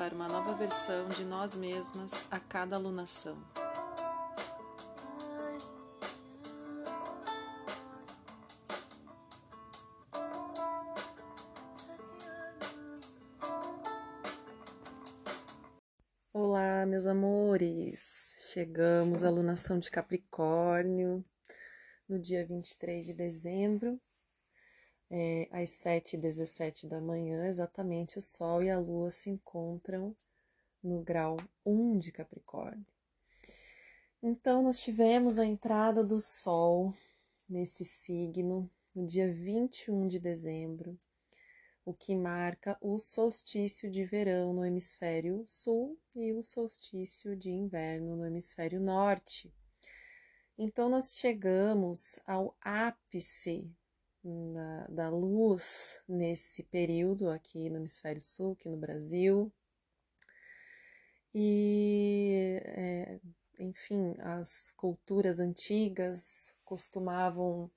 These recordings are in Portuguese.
para uma nova versão de nós mesmas a cada alunação. Olá, meus amores! Chegamos à alunação de Capricórnio no dia 23 de dezembro é, às 7h17 da manhã, exatamente o Sol e a Lua se encontram no grau 1 de Capricórnio. Então, nós tivemos a entrada do Sol nesse signo no dia 21 de dezembro, o que marca o solstício de verão no hemisfério sul e o solstício de inverno no hemisfério norte. Então, nós chegamos ao ápice na, da luz nesse período aqui no Hemisfério Sul, aqui no Brasil. E, é, enfim, as culturas antigas costumavam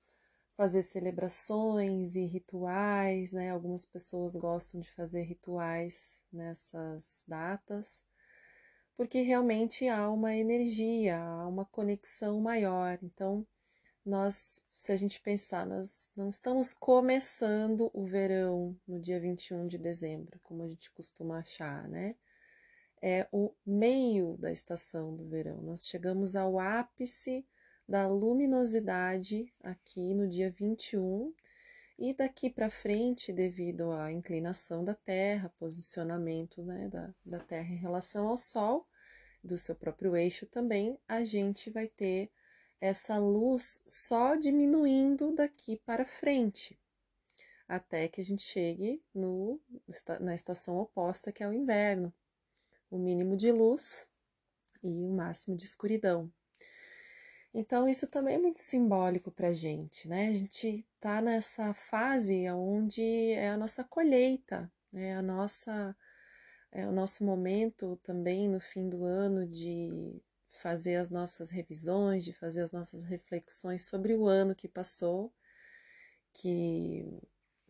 fazer celebrações e rituais, né? Algumas pessoas gostam de fazer rituais nessas datas, porque realmente há uma energia, há uma conexão maior. Então, nós, se a gente pensar, nós não estamos começando o verão no dia 21 de dezembro, como a gente costuma achar, né? É o meio da estação do verão. Nós chegamos ao ápice da luminosidade aqui no dia 21 e daqui para frente, devido à inclinação da Terra, posicionamento né, da, da Terra em relação ao Sol, do seu próprio eixo também, a gente vai ter essa luz só diminuindo daqui para frente, até que a gente chegue no, na estação oposta, que é o inverno. O mínimo de luz e o máximo de escuridão. Então, isso também é muito simbólico para a gente, né? A gente está nessa fase onde é a nossa colheita, é a nossa, é o nosso momento também no fim do ano de fazer as nossas revisões, de fazer as nossas reflexões sobre o ano que passou, que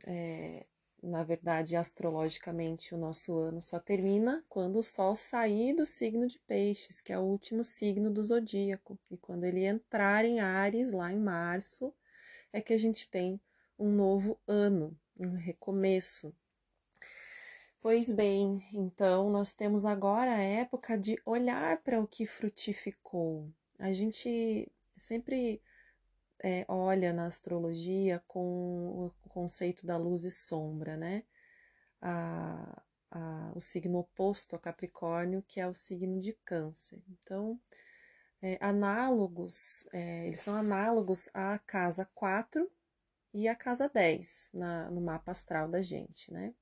é, na verdade, astrologicamente, o nosso ano só termina quando o Sol sair do signo de Peixes, que é o último signo do zodíaco, e quando ele entrar em Ares, lá em março, é que a gente tem um novo ano, um recomeço, Pois bem, então nós temos agora a época de olhar para o que frutificou. A gente sempre é, olha na astrologia com o conceito da luz e sombra, né? A, a, o signo oposto a Capricórnio, que é o signo de Câncer. Então, é, análogos, é, eles são análogos à casa 4 e à casa 10 na, no mapa astral da gente, né?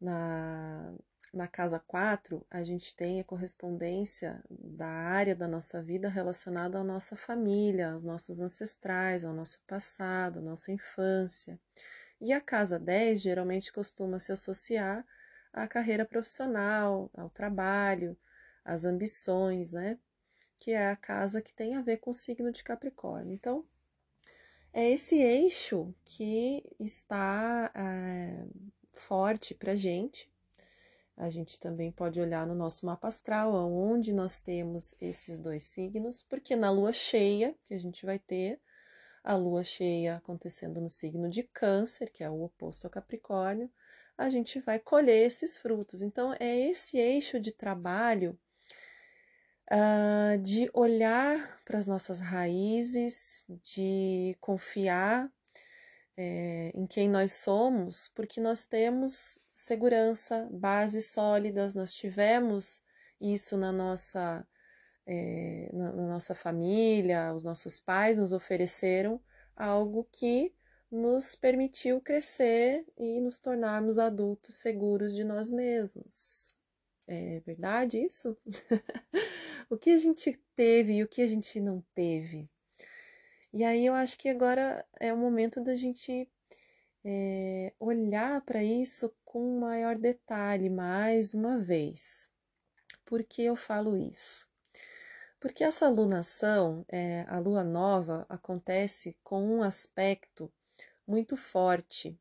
Na, na casa 4, a gente tem a correspondência da área da nossa vida relacionada à nossa família, aos nossos ancestrais, ao nosso passado, à nossa infância. E a casa 10 geralmente costuma se associar à carreira profissional, ao trabalho, às ambições, né? Que é a casa que tem a ver com o signo de Capricórnio. Então, é esse eixo que está é, forte para gente. A gente também pode olhar no nosso mapa astral, onde nós temos esses dois signos, porque na lua cheia, que a gente vai ter, a lua cheia acontecendo no signo de Câncer, que é o oposto ao Capricórnio, a gente vai colher esses frutos. Então, é esse eixo de trabalho uh, de olhar para as nossas raízes, de confiar é, em quem nós somos, porque nós temos segurança, bases sólidas, nós tivemos isso na nossa, é, na, na nossa família, os nossos pais nos ofereceram algo que nos permitiu crescer e nos tornarmos adultos seguros de nós mesmos. É verdade isso? o que a gente teve e o que a gente não teve? E aí eu acho que agora é o momento da gente é, olhar para isso com maior detalhe mais uma vez. Por que eu falo isso? Porque essa alunação, é, a lua nova, acontece com um aspecto muito forte,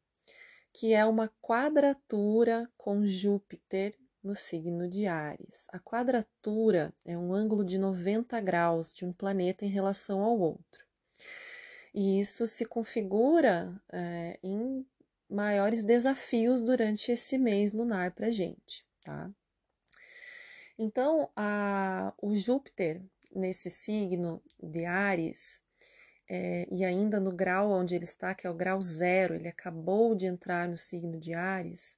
que é uma quadratura com Júpiter no signo de Ares. A quadratura é um ângulo de 90 graus de um planeta em relação ao outro. E isso se configura é, em maiores desafios durante esse mês lunar para gente, tá? Então, a, o Júpiter nesse signo de Ares, é, e ainda no grau onde ele está, que é o grau zero, ele acabou de entrar no signo de Ares,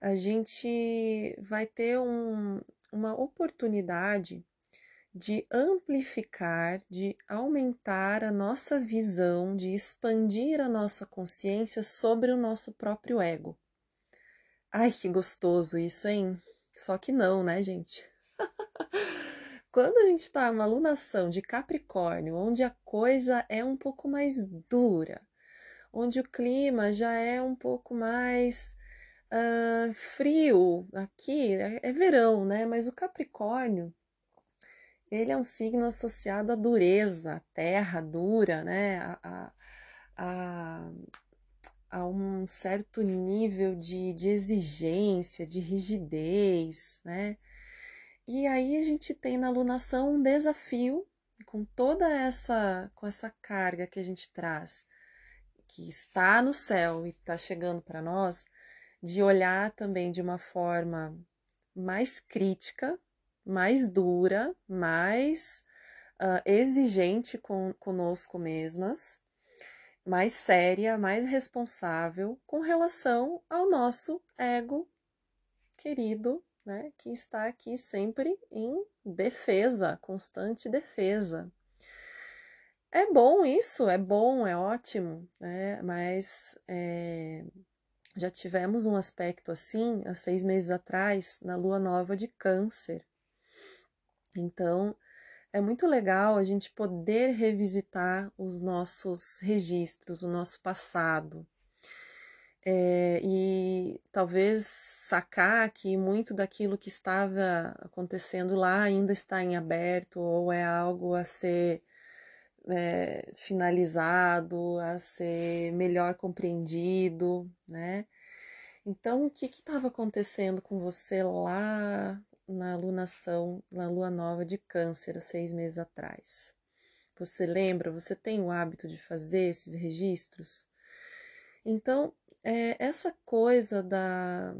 a gente vai ter um, uma oportunidade de amplificar, de aumentar a nossa visão, de expandir a nossa consciência sobre o nosso próprio ego. Ai, que gostoso isso, hein? Só que não, né, gente? Quando a gente está numa alunação de Capricórnio, onde a coisa é um pouco mais dura, onde o clima já é um pouco mais uh, frio, aqui é, é verão, né? Mas o Capricórnio, ele é um signo associado à dureza, à terra dura, né? A, a, a, um certo nível de, de exigência, de rigidez, né? E aí a gente tem na alunação um desafio com toda essa com essa carga que a gente traz, que está no céu e está chegando para nós, de olhar também de uma forma mais crítica, mais dura, mais uh, exigente com, conosco mesmas, mais séria, mais responsável com relação ao nosso ego querido né, que está aqui sempre em defesa, constante defesa. É bom isso, é bom, é ótimo, né? Mas é, já tivemos um aspecto assim há seis meses atrás, na lua nova de Câncer. Então, é muito legal a gente poder revisitar os nossos registros, o nosso passado, é, e talvez sacar que muito daquilo que estava acontecendo lá ainda está em aberto ou é algo a ser é, finalizado, a ser melhor compreendido, né? Então, o que estava acontecendo com você lá na alunação, na lua nova de Câncer, há seis meses atrás? Você lembra? Você tem o hábito de fazer esses registros? Então, é, essa coisa da,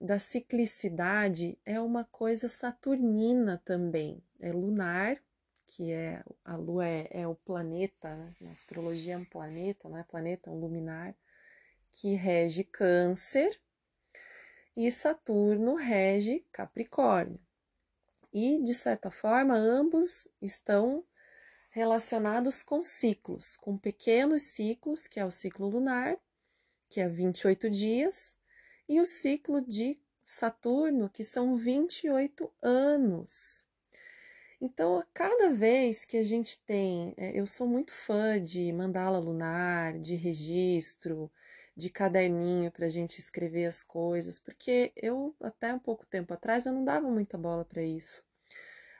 da ciclicidade é uma coisa saturnina também, é lunar, que é a Lua é, é o planeta, né? na astrologia é um planeta, não é planeta, é um luminar, que rege Câncer, e Saturno rege Capricórnio. E, de certa forma, ambos estão relacionados com ciclos, com pequenos ciclos, que é o ciclo lunar, que é 28 dias, e o ciclo de Saturno, que são 28 anos. Então, cada vez que a gente tem, é, eu sou muito fã de mandala lunar, de registro, de caderninho para a gente escrever as coisas, porque eu, até um pouco tempo atrás, eu não dava muita bola para isso.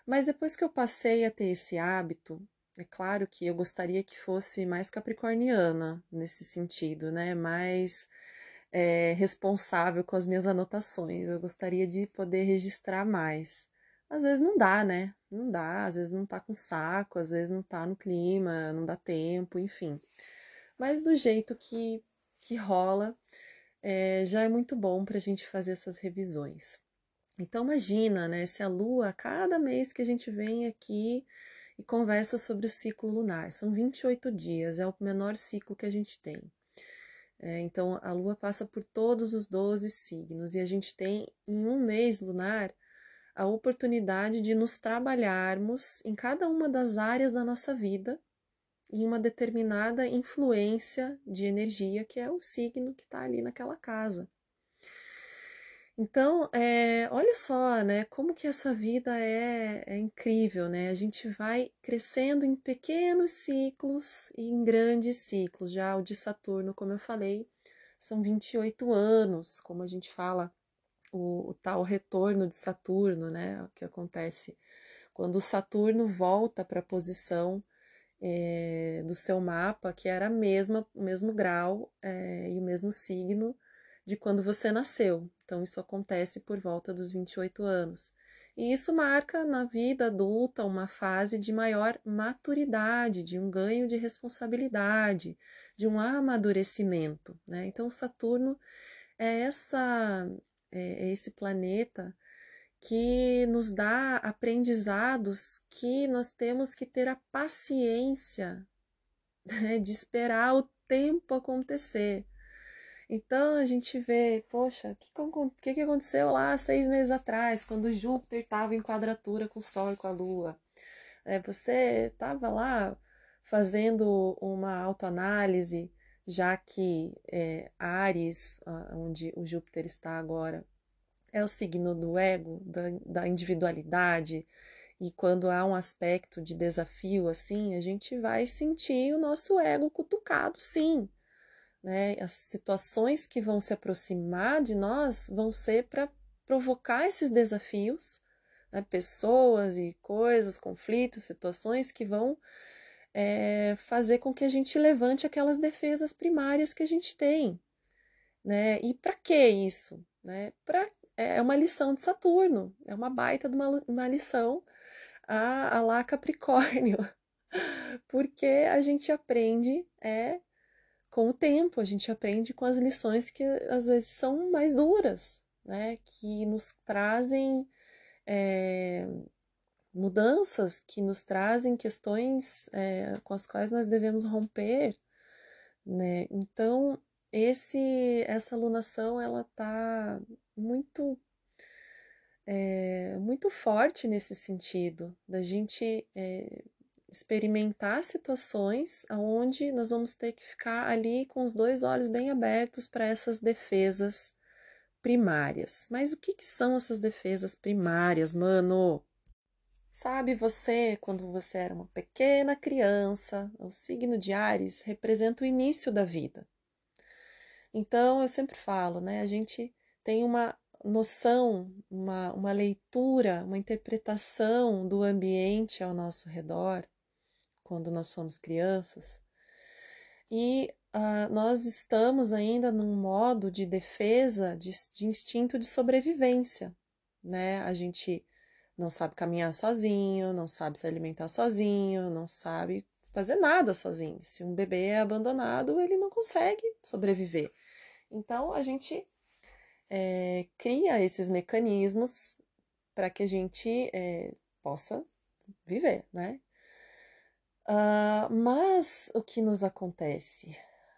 Mas depois que eu passei a ter esse hábito, é claro que eu gostaria que fosse mais capricorniana nesse sentido, né? Mais é, responsável com as minhas anotações. Eu gostaria de poder registrar mais. Às vezes não dá, né? Não dá, às vezes não tá com saco, às vezes não tá no clima, não dá tempo, enfim. Mas do jeito que, que rola, é, já é muito bom para a gente fazer essas revisões. Então imagina, né? Se a Lua, cada mês que a gente vem aqui e conversa sobre o ciclo lunar. São 28 dias, é o menor ciclo que a gente tem. É, então, a Lua passa por todos os 12 signos e a gente tem, em um mês lunar, a oportunidade de nos trabalharmos em cada uma das áreas da nossa vida em uma determinada influência de energia que é o signo que está ali naquela casa. Então, é, olha só, né, como que essa vida é, é, incrível, né? A gente vai crescendo em pequenos ciclos e em grandes ciclos. Já o de Saturno, como eu falei, são 28 anos, como a gente fala, o, o tal retorno de Saturno, né, que acontece quando Saturno volta para a posição é, do seu mapa, que era a mesma, o mesmo grau é, e o mesmo signo de quando você nasceu. Então, isso acontece por volta dos 28 anos. E isso marca na vida adulta uma fase de maior maturidade, de um ganho de responsabilidade, de um amadurecimento. Né? Então, Saturno é, essa, é, é esse planeta que nos dá aprendizados que nós temos que ter a paciência né, de esperar o tempo acontecer. Então a gente vê, poxa, o que, que, aconteceu lá seis meses atrás, quando Júpiter estava em quadratura com o Sol e com a Lua? É, você estava lá fazendo uma autoanálise, já que é, Ares, onde o Júpiter está agora, é o signo do ego, da, da individualidade, e quando há um aspecto de desafio assim, a gente vai sentir o nosso ego cutucado, sim né? As situações que vão se aproximar de nós vão ser para provocar esses desafios, né? pessoas e coisas, conflitos, situações que vão é, fazer com que a gente levante aquelas defesas primárias que a gente tem. Né? E para que isso? Né? Pra, é uma lição de Saturno, é uma baita de uma, uma lição a, a lá Capricórnio, porque a gente aprende é com o tempo, a gente aprende com as lições que às vezes são mais duras, né? Que nos trazem é, mudanças, que nos trazem questões é, com as quais nós devemos romper, né? Então, esse, essa alunação, ela tá muito é, muito forte nesse sentido, da gente é, experimentar situações onde nós vamos ter que ficar ali com os dois olhos bem abertos para essas defesas primárias. Mas o que, que são essas defesas primárias, mano? Sabe você, quando você era uma pequena criança, o signo de Ares representa o início da vida. Então, eu sempre falo, né? A gente tem uma noção, uma, uma leitura, uma interpretação do ambiente ao nosso redor quando nós somos crianças. E uh, nós estamos ainda num modo de defesa, de, de instinto de sobrevivência, né? A gente não sabe caminhar sozinho, não sabe se alimentar sozinho, não sabe fazer nada sozinho. Se um bebê é abandonado, ele não consegue sobreviver. Então a gente é, cria esses mecanismos para que a gente é, possa viver, né? Uh, mas o que nos acontece?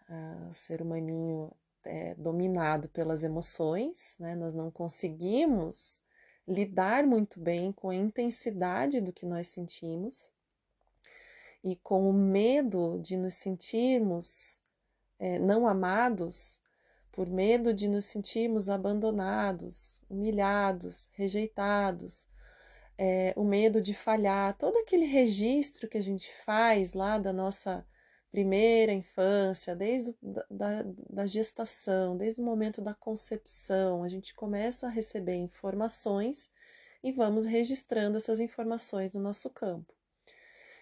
Uh, o ser humaninho é dominado pelas emoções, né? nós não conseguimos lidar muito bem com a intensidade do que nós sentimos e com o medo de nos sentirmos é, não amados, por medo de nos sentirmos abandonados, humilhados, rejeitados, é, o medo de falhar, todo aquele registro que a gente faz lá da nossa primeira infância, desde o, da, da gestação, desde o momento da concepção, a gente começa a receber informações e vamos registrando essas informações no nosso campo.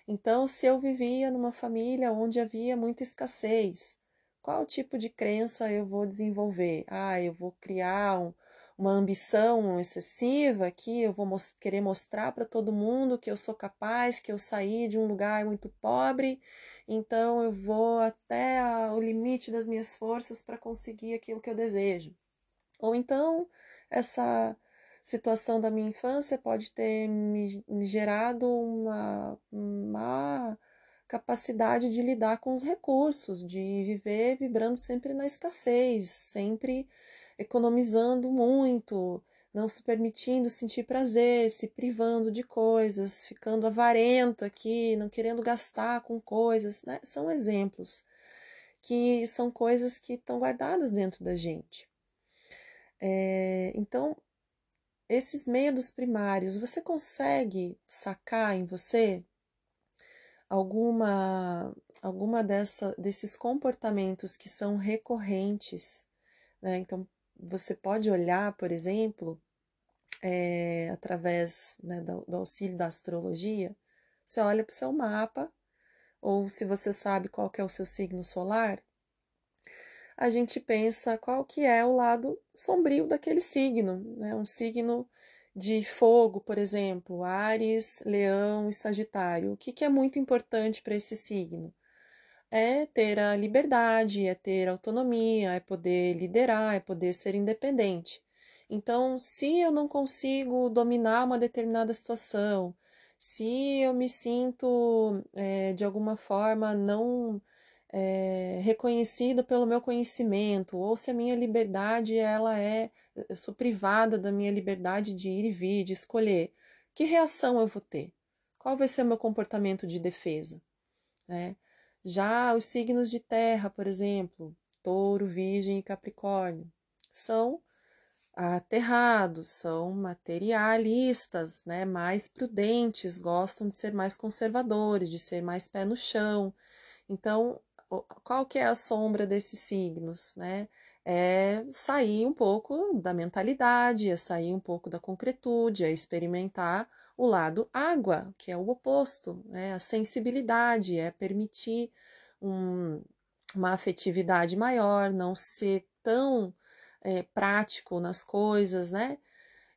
Então, se eu vivia numa família onde havia muita escassez, qual tipo de crença eu vou desenvolver? Ah, eu vou criar um, uma ambição excessiva que eu vou querer mostrar para todo mundo que eu sou capaz, que eu saí de um lugar muito pobre, então eu vou até a, o limite das minhas forças para conseguir aquilo que eu desejo. Ou então, essa situação da minha infância pode ter me, me gerado uma, uma capacidade de lidar com os recursos, de viver vibrando sempre na escassez, sempre economizando muito, não se permitindo sentir prazer, se privando de coisas, ficando avarento aqui, não querendo gastar com coisas, né? São exemplos que são coisas que estão guardadas dentro da gente. É, então, esses medos primários, você consegue sacar em você alguma alguma dessa, desses comportamentos que são recorrentes, né? Então, você pode olhar, por exemplo, é, através né, do, do auxílio da astrologia, você olha para o seu mapa, ou se você sabe qual que é o seu signo solar, a gente pensa qual que é o lado sombrio daquele signo, né? Um signo de fogo, por exemplo, Ares, Leão e Sagitário. O que, que é muito importante para esse signo? É ter a liberdade, é ter autonomia, é poder liderar, é poder ser independente. Então, se eu não consigo dominar uma determinada situação, se eu me sinto é, de alguma forma não é, reconhecido pelo meu conhecimento, ou se a minha liberdade ela é, eu sou privada da minha liberdade de ir e vir, de escolher, que reação eu vou ter? Qual vai ser o meu comportamento de defesa? Né? Já os signos de terra, por exemplo, touro, virgem e capricórnio, são aterrados, são materialistas, né, mais prudentes, gostam de ser mais conservadores, de ser mais pé no chão. Então, qual que é a sombra desses signos, né? É sair um pouco da mentalidade, é sair um pouco da concretude, é experimentar o lado água, que é o oposto, né? A sensibilidade, é permitir um, uma afetividade maior, não ser tão é, prático nas coisas, né?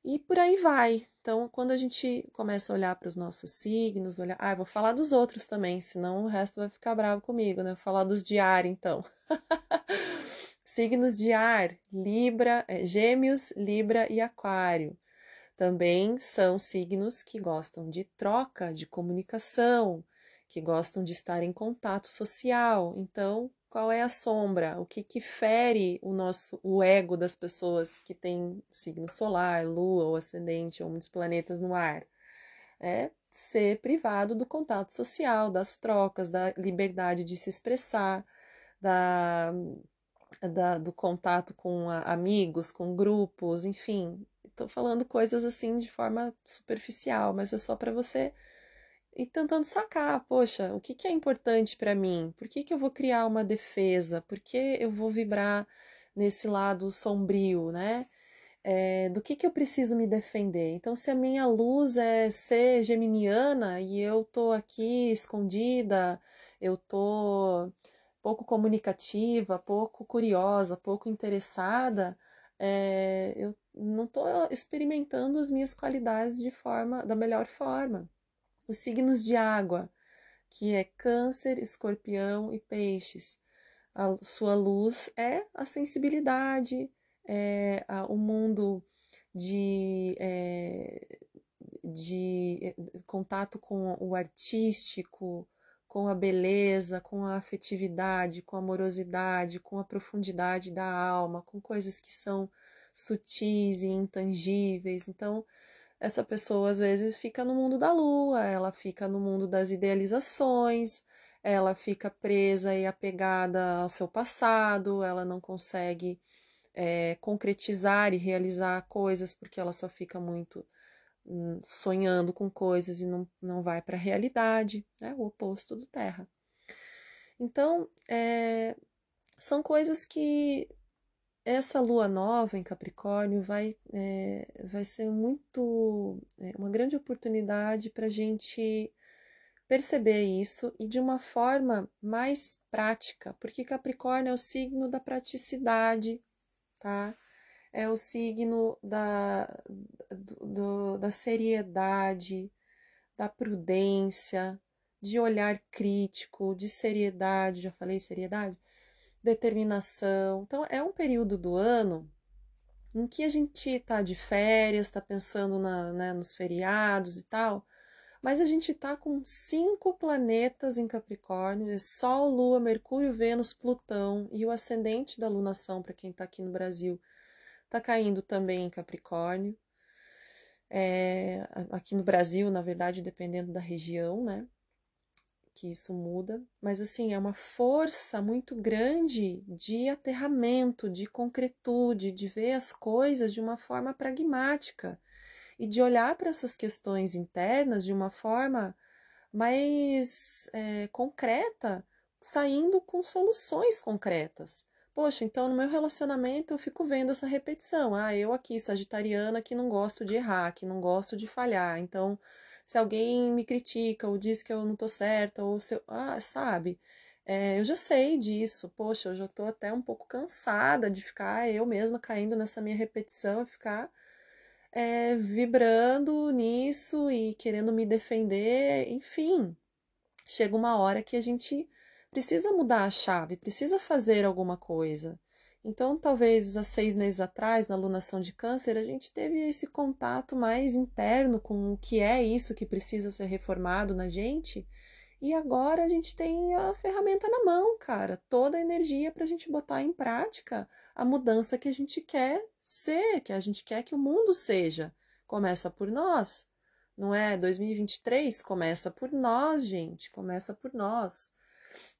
E por aí vai. Então, quando a gente começa a olhar para os nossos signos, olhar, ah, vou falar dos outros também, senão o resto vai ficar bravo comigo, né? Vou falar dos de ar, então. signos de ar, Libra, é, Gêmeos, Libra e Aquário. Também são signos que gostam de troca, de comunicação, que gostam de estar em contato social. Então, qual é a sombra, o que, que fere o nosso o ego das pessoas que têm signo solar, lua ou ascendente ou muitos planetas no ar. É ser privado do contato social, das trocas, da liberdade de se expressar, da, da do contato com a, amigos, com grupos, enfim. Estou falando coisas assim de forma superficial, mas é só para você e tentando sacar, poxa, o que, que é importante para mim? Por que, que eu vou criar uma defesa? Por que eu vou vibrar nesse lado sombrio, né? É, do que, que eu preciso me defender? Então, se a minha luz é ser geminiana e eu tô aqui escondida, eu tô pouco comunicativa, pouco curiosa, pouco interessada, é, eu não estou experimentando as minhas qualidades de forma da melhor forma. Os signos de água, que é Câncer, Escorpião e Peixes. A sua luz é a sensibilidade, é a, o mundo de, é, de é, contato com o artístico, com a beleza, com a afetividade, com a amorosidade, com a profundidade da alma, com coisas que são sutis e intangíveis. Então, essa pessoa às vezes fica no mundo da lua, ela fica no mundo das idealizações, ela fica presa e apegada ao seu passado, ela não consegue é, concretizar e realizar coisas porque ela só fica muito hum, sonhando com coisas e não, não vai para a realidade, né? o oposto do Terra. Então, é, são coisas que essa lua nova em Capricórnio vai, é, vai ser muito é, uma grande oportunidade para a gente perceber isso e de uma forma mais prática, porque Capricórnio é o signo da praticidade, tá? É o signo da, do, da seriedade, da prudência, de olhar crítico, de seriedade, já falei seriedade? Determinação. Então, é um período do ano em que a gente está de férias, está pensando na, né, nos feriados e tal, mas a gente está com cinco planetas em Capricórnio: é Sol, Lua, Mercúrio, Vênus, Plutão e o ascendente da lunação, para quem está aqui no Brasil, está caindo também em Capricórnio. É, aqui no Brasil, na verdade, dependendo da região, né? Que isso muda, mas assim, é uma força muito grande de aterramento, de concretude, de ver as coisas de uma forma pragmática e de olhar para essas questões internas de uma forma mais é, concreta, saindo com soluções concretas. Poxa, então no meu relacionamento eu fico vendo essa repetição. Ah, eu aqui, sagitariana, que não gosto de errar, que não gosto de falhar. Então, se alguém me critica ou diz que eu não tô certa, ou se eu, ah, sabe? É, eu já sei disso. Poxa, eu já tô até um pouco cansada de ficar eu mesma caindo nessa minha repetição ficar é, vibrando nisso e querendo me defender, enfim. Chega uma hora que a gente precisa mudar a chave, precisa fazer alguma coisa. Então, talvez há seis meses atrás, na alunação de câncer, a gente teve esse contato mais interno com o que é isso que precisa ser reformado na gente. E agora a gente tem a ferramenta na mão, cara, toda a energia para a gente botar em prática a mudança que a gente quer ser, que a gente quer que o mundo seja. Começa por nós, não é? 2023 começa por nós, gente, começa por nós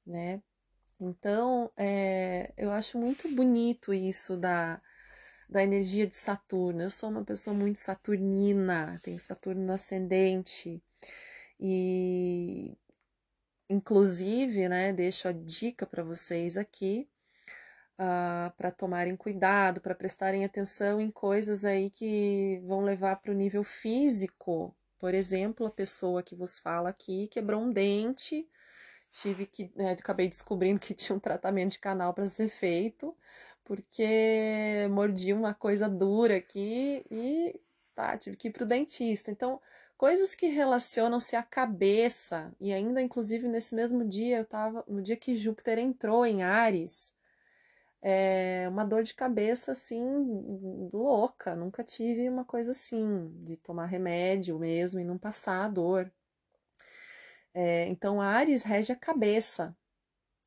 né? Então, é, eu acho muito bonito isso da, da energia de Saturno. Eu sou uma pessoa muito saturnina, tenho Saturno no ascendente e, inclusive, né, deixo a dica para vocês aqui uh, para tomarem cuidado, para prestarem atenção em coisas aí que vão levar para o nível físico. Por exemplo, a pessoa que vos fala aqui quebrou um dente tive que, né, acabei descobrindo que tinha um tratamento de canal para ser feito, porque mordi uma coisa dura aqui e tá, tive que ir pro dentista. Então, coisas que relacionam-se à cabeça, e ainda inclusive nesse mesmo dia, eu tava, no dia que Júpiter entrou em Ares, é uma dor de cabeça assim louca, nunca tive uma coisa assim, de tomar remédio mesmo e não passar a dor. É, então, Ares rege a cabeça,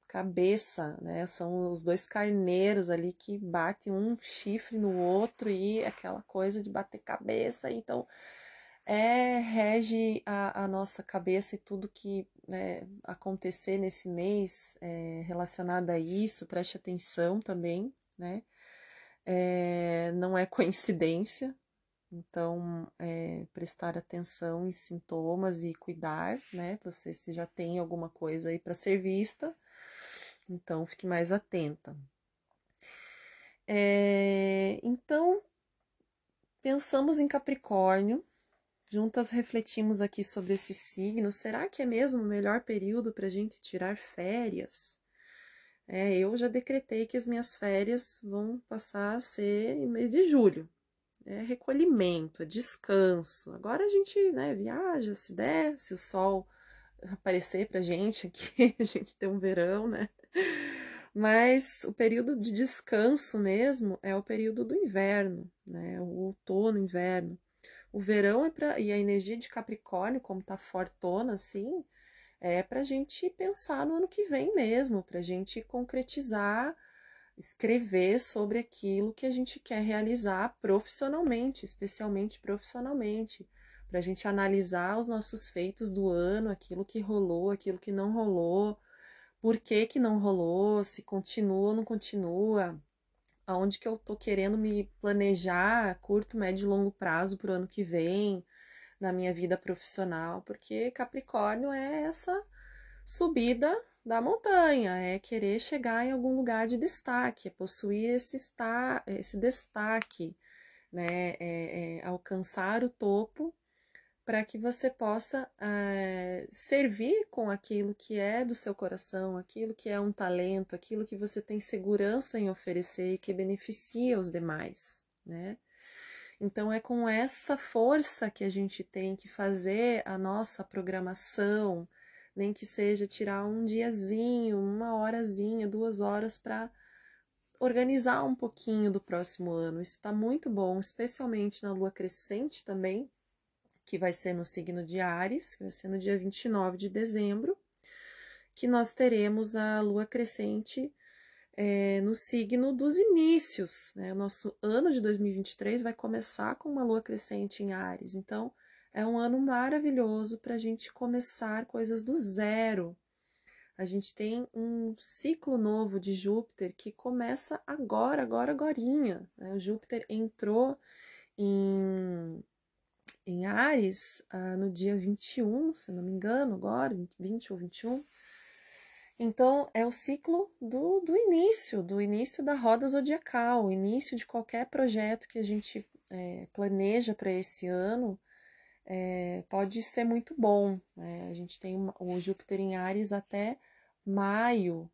cabeça, né? São os dois carneiros ali que batem um chifre no outro e aquela coisa de bater cabeça. Então, é, rege a, a nossa cabeça e tudo que né, acontecer nesse mês é, relacionado a isso, preste atenção também, né? É, não é coincidência, então, é, prestar atenção em sintomas e cuidar, né? Você se já tem alguma coisa aí para ser vista, então fique mais atenta. É, então, pensamos em Capricórnio, juntas refletimos aqui sobre esse signo. Será que é mesmo o melhor período para a gente tirar férias? É, eu já decretei que as minhas férias vão passar a ser em mês de julho é recolhimento, é descanso. Agora a gente né, viaja, se der, se o sol aparecer pra gente aqui, a gente tem um verão, né? Mas o período de descanso mesmo é o período do inverno, né? O outono, inverno. O verão é para e a energia de Capricórnio, como tá fortona assim, é pra gente pensar no ano que vem mesmo, pra gente concretizar escrever sobre aquilo que a gente quer realizar profissionalmente, especialmente profissionalmente, para a gente analisar os nossos feitos do ano, aquilo que rolou, aquilo que não rolou, por que que não rolou, se continua ou não continua, aonde que eu tô querendo me planejar curto, médio e longo prazo para o ano que vem, na minha vida profissional, porque Capricórnio é essa subida da montanha, é querer chegar em algum lugar de destaque, é possuir esse, esta, esse destaque, né? É, é alcançar o topo para que você possa é, servir com aquilo que é do seu coração, aquilo que é um talento, aquilo que você tem segurança em oferecer e que beneficia os demais, né? Então é com essa força que a gente tem que fazer a nossa programação, nem que seja tirar um diazinho, uma horazinha, duas horas para organizar um pouquinho do próximo ano. Isso está muito bom, especialmente na lua crescente também, que vai ser no signo de Ares, que vai ser no dia 29 de dezembro, que nós teremos a lua crescente é, no signo dos inícios. Né? O nosso ano de 2023 vai começar com uma lua crescente em Ares. Então, é um ano maravilhoso para a gente começar coisas do zero. A gente tem um ciclo novo de Júpiter que começa agora, agora, agorinha. Né? O Júpiter entrou em, em Ares uh, no dia 21, se não me engano, agora, 20 ou 21. Então, é o ciclo do, do início, do início da roda zodiacal, o início de qualquer projeto que a gente é, planeja para esse ano, é, pode ser muito bom. Né? A gente tem o Júpiter em Ares até maio,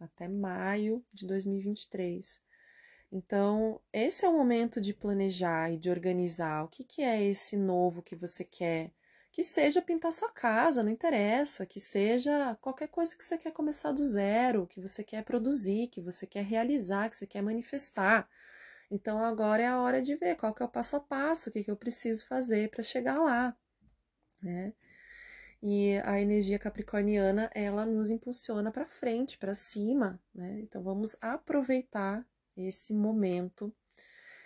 até maio de 2023. Então, esse é o momento de planejar e de organizar o que, que é esse novo que você quer. Que seja pintar sua casa, não interessa, que seja qualquer coisa que você quer começar do zero, que você quer produzir, que você quer realizar, que você quer manifestar. Então agora é a hora de ver qual que é o passo a passo, o que, que eu preciso fazer para chegar lá, né? E a energia capricorniana, ela nos impulsiona para frente, para cima, né? Então vamos aproveitar esse momento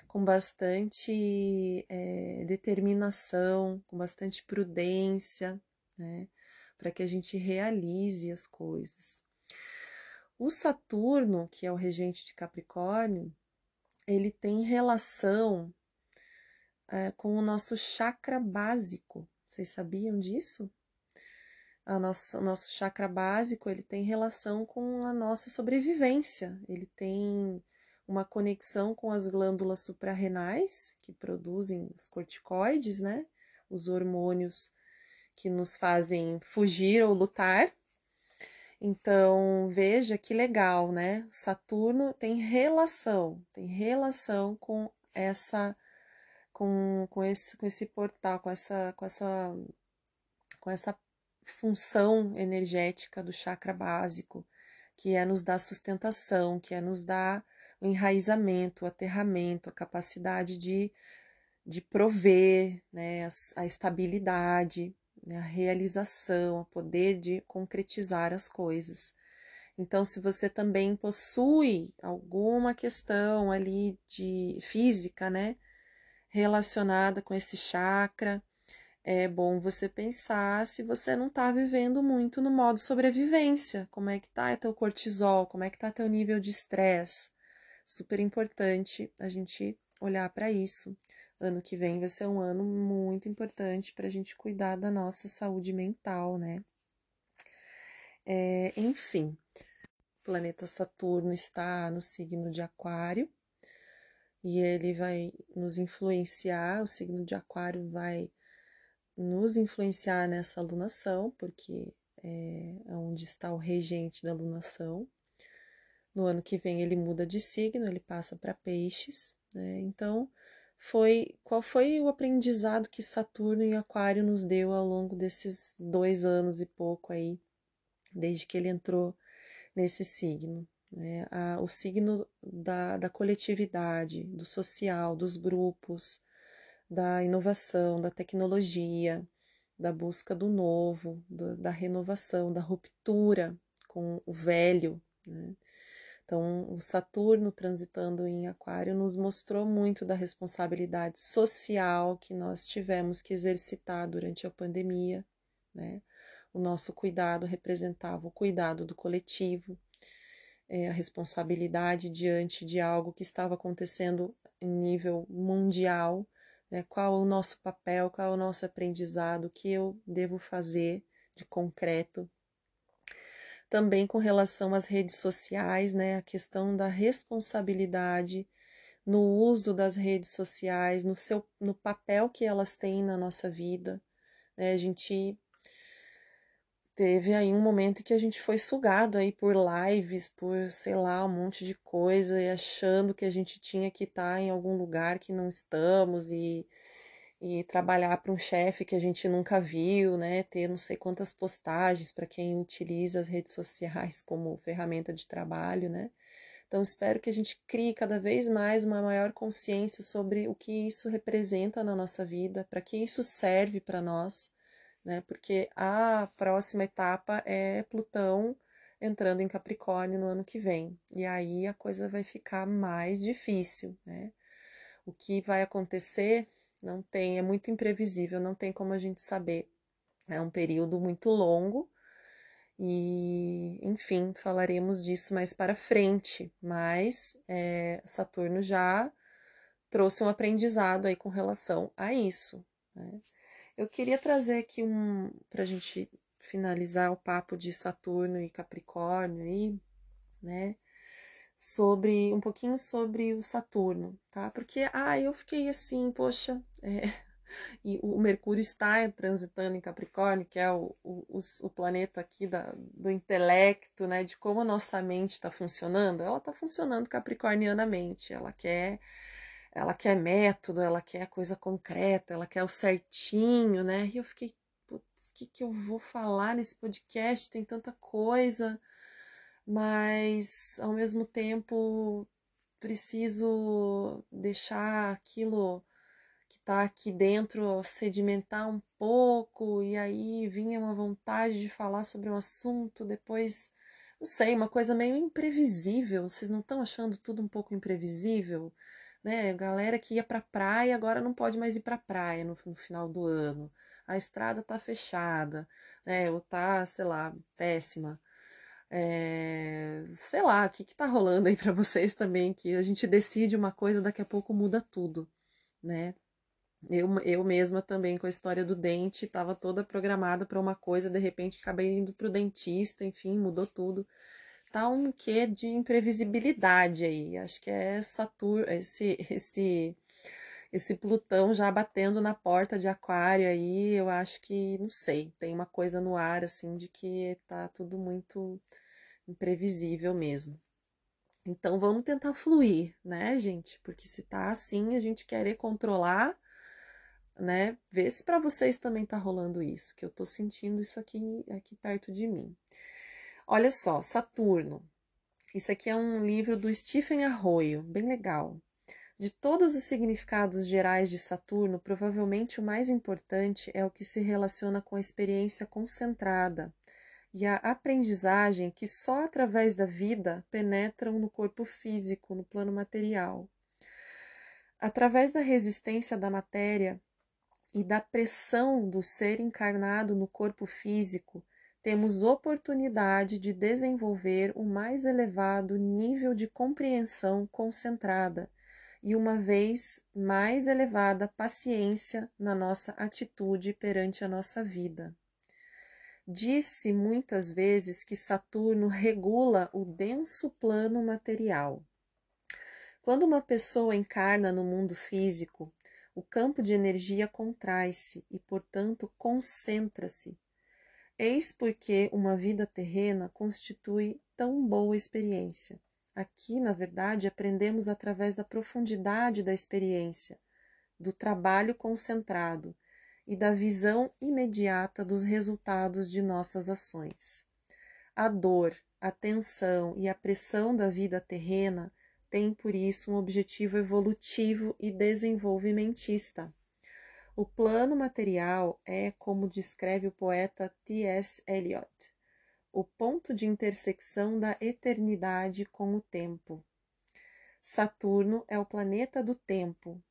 com bastante é, determinação, com bastante prudência, né? Para que a gente realize as coisas. O Saturno, que é o regente de Capricórnio, ele tem relação é, com o nosso chakra básico. Vocês sabiam disso? A nossa, o nosso chakra básico ele tem relação com a nossa sobrevivência. Ele tem uma conexão com as glândulas suprarrenais que produzem os corticoides, né? Os hormônios que nos fazem fugir ou lutar. Então, veja que legal, né? Saturno tem relação, tem relação com essa com, com esse com esse portal, com essa com essa com essa função energética do chakra básico, que é nos dar sustentação, que é nos dar o enraizamento, o aterramento, a capacidade de, de prover né, a, a estabilidade, a realização, o poder de concretizar as coisas. Então, se você também possui alguma questão ali de física, né, relacionada com esse chakra, é bom você pensar se você não está vivendo muito no modo sobrevivência. Como é que tá teu cortisol? Como é que tá teu nível de estresse? Super importante a gente olhar para isso. Ano que vem vai ser um ano muito importante para a gente cuidar da nossa saúde mental, né? É, enfim, o planeta Saturno está no signo de Aquário e ele vai nos influenciar. O signo de Aquário vai nos influenciar nessa alunação, porque é onde está o regente da alunação. No ano que vem ele muda de signo, ele passa para peixes, né? Então, foi qual foi o aprendizado que Saturno e Aquário nos deu ao longo desses dois anos e pouco aí, desde que ele entrou nesse signo. Né? o signo da, da coletividade, do social, dos grupos, da inovação, da tecnologia, da busca do novo, do, da renovação, da ruptura com o velho. Né? Então, o Saturno transitando em Aquário nos mostrou muito da responsabilidade social que nós tivemos que exercitar durante a pandemia. Né? O nosso cuidado representava o cuidado do coletivo, é, a responsabilidade diante de algo que estava acontecendo em nível mundial. Né? Qual é o nosso papel, qual é o nosso aprendizado, o que eu devo fazer de concreto também com relação às redes sociais, né, a questão da responsabilidade no uso das redes sociais, no seu no papel que elas têm na nossa vida. Né? A gente teve aí um momento que a gente foi sugado aí por lives, por sei lá, um monte de coisa e achando que a gente tinha que estar tá em algum lugar que não estamos e e trabalhar para um chefe que a gente nunca viu, né? Ter não sei quantas postagens para quem utiliza as redes sociais como ferramenta de trabalho, né? Então espero que a gente crie cada vez mais uma maior consciência sobre o que isso representa na nossa vida, para que isso serve para nós, né? Porque a próxima etapa é Plutão entrando em Capricórnio no ano que vem. E aí a coisa vai ficar mais difícil, né? O que vai acontecer Não tem, é muito imprevisível, não tem como a gente saber. É um período muito longo e, enfim, falaremos disso mais para frente. Mas é, Saturno já trouxe um aprendizado aí com relação a isso. Né? Eu queria trazer aqui um para a gente finalizar o papo de Saturno e Capricórnio aí, né? Sobre um pouquinho sobre o Saturno, tá? Porque ah, eu fiquei assim, poxa, é, e o Mercúrio está transitando em Capricórnio, que é o, o, o planeta aqui da, do intelecto, né? De como a nossa mente está funcionando. Ela está funcionando capricornianamente, ela quer ela quer método, ela quer coisa concreta, ela quer o certinho, né? E eu fiquei, putz, o que, que eu vou falar nesse podcast? Tem tanta coisa, mas ao mesmo tempo preciso deixar aquilo que está aqui dentro sedimentar um pouco, e aí vinha uma vontade de falar sobre um assunto, depois, não sei, uma coisa meio imprevisível. Vocês não estão achando tudo um pouco imprevisível? né? Galera que ia para praia agora não pode mais ir para praia no, no, final do ano. A estrada tá fechada, né? Ou tá, sei lá, péssima. É, sei lá, o que, que tá rolando aí para vocês também, que a gente decide uma coisa, daqui a pouco muda tudo, né? Eu, eu mesma também, com a história do dente, estava toda programada para uma coisa, de repente acabei indo pro dentista, enfim, mudou tudo tá um quê de imprevisibilidade aí. Acho que é Saturno, esse esse esse Plutão já batendo na porta de Aquário aí, eu acho que, não sei, tem uma coisa no ar assim de que tá tudo muito imprevisível mesmo. Então vamos tentar fluir, né, gente? Porque se tá assim, a gente querer controlar, né? Vê se para vocês também tá rolando isso, que eu tô sentindo isso aqui aqui perto de mim. Olha só, Saturno. Isso aqui é um livro do Stephen Arroyo, bem legal. De todos os significados gerais de Saturno, provavelmente o mais importante é o que se relaciona com a experiência concentrada e a aprendizagem que só através da vida penetram no corpo físico, no plano material. Através da resistência da matéria e da pressão do ser encarnado no corpo físico, temos oportunidade de desenvolver o mais elevado nível de compreensão concentrada e, uma vez mais elevada, paciência na nossa atitude perante a nossa vida. Disse muitas vezes que Saturno regula o denso plano material. Quando uma pessoa encarna no mundo físico, o campo de energia contrai-se e, portanto, concentra-se Eis porque uma vida terrena constitui tão boa experiência. Aqui, na verdade, aprendemos através da profundidade da experiência, do trabalho concentrado e da visão imediata dos resultados de nossas ações. A dor, a tensão e a pressão da vida terrena têm, por isso, um objetivo evolutivo e desenvolvimentista. O plano material é, como descreve o poeta T.S. Eliot, o ponto de intersecção da eternidade com o tempo. Saturno é o planeta do tempo,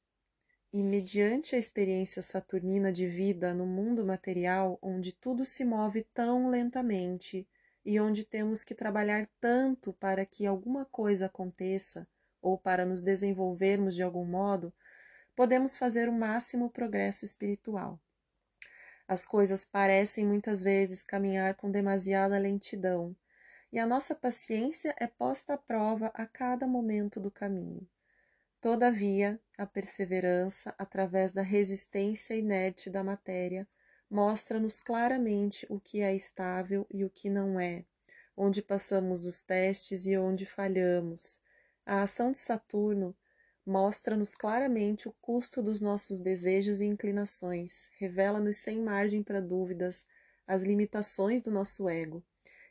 e mediante a experiência saturnina de vida no mundo material, onde tudo se move tão lentamente e onde temos que trabalhar tanto para que alguma coisa aconteça ou para nos desenvolvermos de algum modo, podemos fazer o máximo progresso espiritual. As coisas parecem muitas vezes caminhar com demasiada lentidão, e a nossa paciência é posta à prova a cada momento do caminho. Todavia, a perseverança, através da resistência inerte da matéria, mostra-nos claramente o que é estável e o que não é, onde passamos os testes e onde falhamos. A ação de Saturno mostra-nos claramente o custo dos nossos desejos e inclinações, revela-nos sem margem para dúvidas as limitações do nosso ego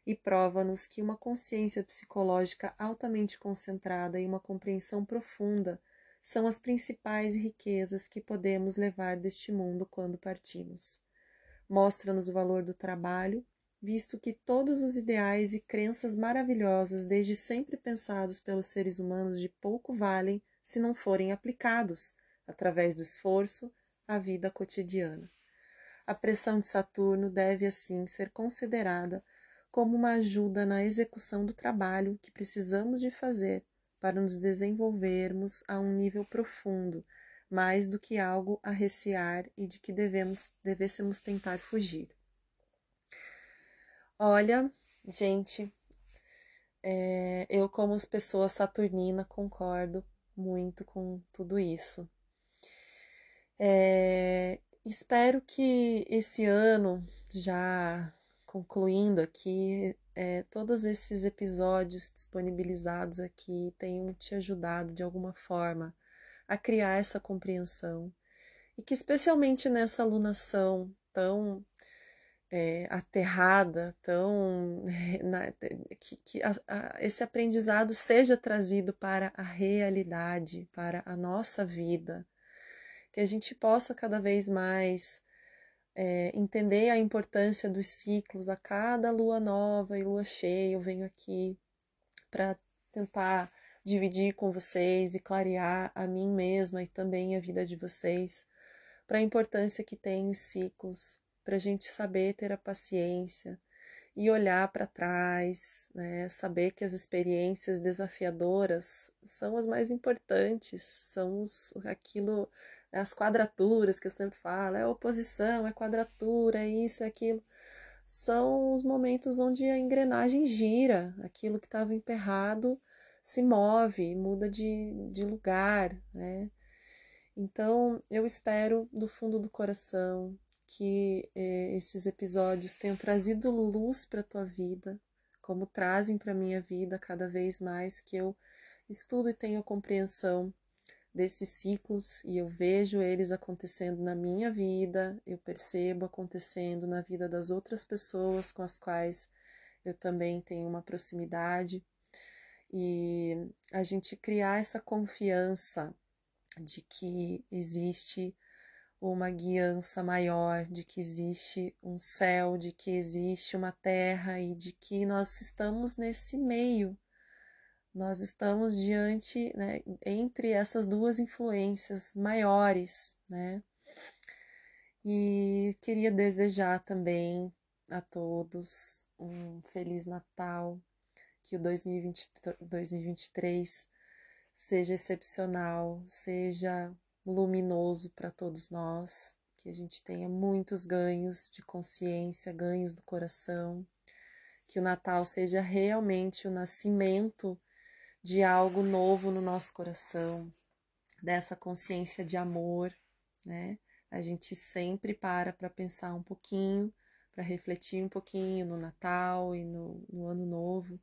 e prova-nos que uma consciência psicológica altamente concentrada e uma compreensão profunda são as principais riquezas que podemos levar deste mundo quando partimos. Mostra-nos o valor do trabalho, visto que todos os ideais e crenças maravilhosos desde sempre pensados pelos seres humanos de pouco valem se não forem aplicados, através do esforço, a vida cotidiana. A pressão de Saturno deve, assim, ser considerada como uma ajuda na execução do trabalho que precisamos de fazer para nos desenvolvermos a um nível profundo, mais do que algo a recear e de que devemos devêssemos tentar fugir. Olha, gente, é, eu como as pessoas saturnina concordo muito com tudo isso. É, espero que esse ano, já concluindo aqui, é, todos esses episódios disponibilizados aqui tenham te ajudado de alguma forma a criar essa compreensão e que, especialmente nessa alunação tão é, aterrada, tão na, que, que a, a, esse aprendizado seja trazido para a realidade, para a nossa vida, que a gente possa cada vez mais é, entender a importância dos ciclos. A cada lua nova e lua cheia, eu venho aqui para tentar dividir com vocês e clarear a mim mesma e também a vida de vocês para a importância que tem os ciclos, para a gente saber ter a paciência e olhar para trás, né? saber que as experiências desafiadoras são as mais importantes, são os, aquilo, as quadraturas que eu sempre falo, é oposição, é quadratura, é isso, é aquilo. São os momentos onde a engrenagem gira, aquilo que estava emperrado se move, muda de, de lugar, né? Então, eu espero do fundo do coração que eh, esses episódios tenham trazido luz para tua vida, como trazem para minha vida cada vez mais que eu estudo e tenho compreensão desses ciclos e eu vejo eles acontecendo na minha vida, eu percebo acontecendo na vida das outras pessoas com as quais eu também tenho uma proximidade. E a gente criar essa confiança de que existe uma guiança maior, de que existe um céu, de que existe uma terra e de que nós estamos nesse meio. Nós estamos diante, né, entre essas duas influências maiores, né? E queria desejar também a todos um feliz Natal, que o 2020, 2023 seja excepcional, seja luminoso para todos nós, que a gente tenha muitos ganhos de consciência, ganhos do coração, que o Natal seja realmente o nascimento de algo novo no nosso coração, dessa consciência de amor, né? A gente sempre para para pensar um pouquinho, para refletir um pouquinho no Natal e no, no Ano Novo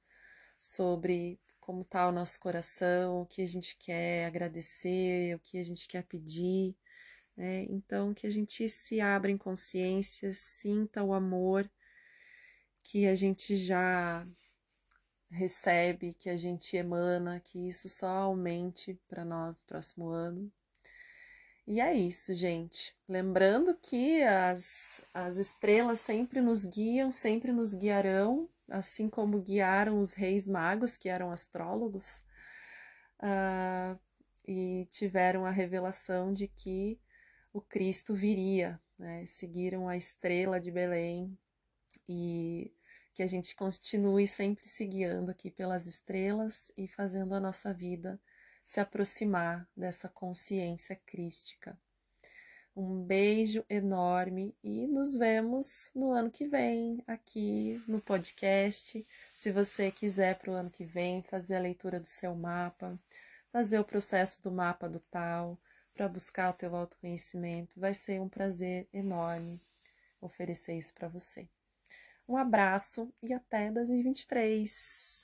sobre como está o nosso coração, o que a gente quer agradecer, o que a gente quer pedir. Né? Então, que a gente se abra em consciência, sinta o amor que a gente já recebe, que a gente emana, que isso só aumente para nós no próximo ano. E é isso, gente. Lembrando que as, as estrelas sempre nos guiam, sempre nos guiarão assim como guiaram os reis magos, que eram astrólogos, uh, e tiveram a revelação de que o Cristo viria, né? seguiram a estrela de Belém e que a gente continue sempre se guiando aqui pelas estrelas e fazendo a nossa vida se aproximar dessa consciência crística. Um beijo enorme e nos vemos no ano que vem aqui no podcast. Se você quiser para o ano que vem fazer a leitura do seu mapa, fazer o processo do mapa do tal, para buscar o teu autoconhecimento, vai ser um prazer enorme oferecer isso para você. Um abraço e até 2023.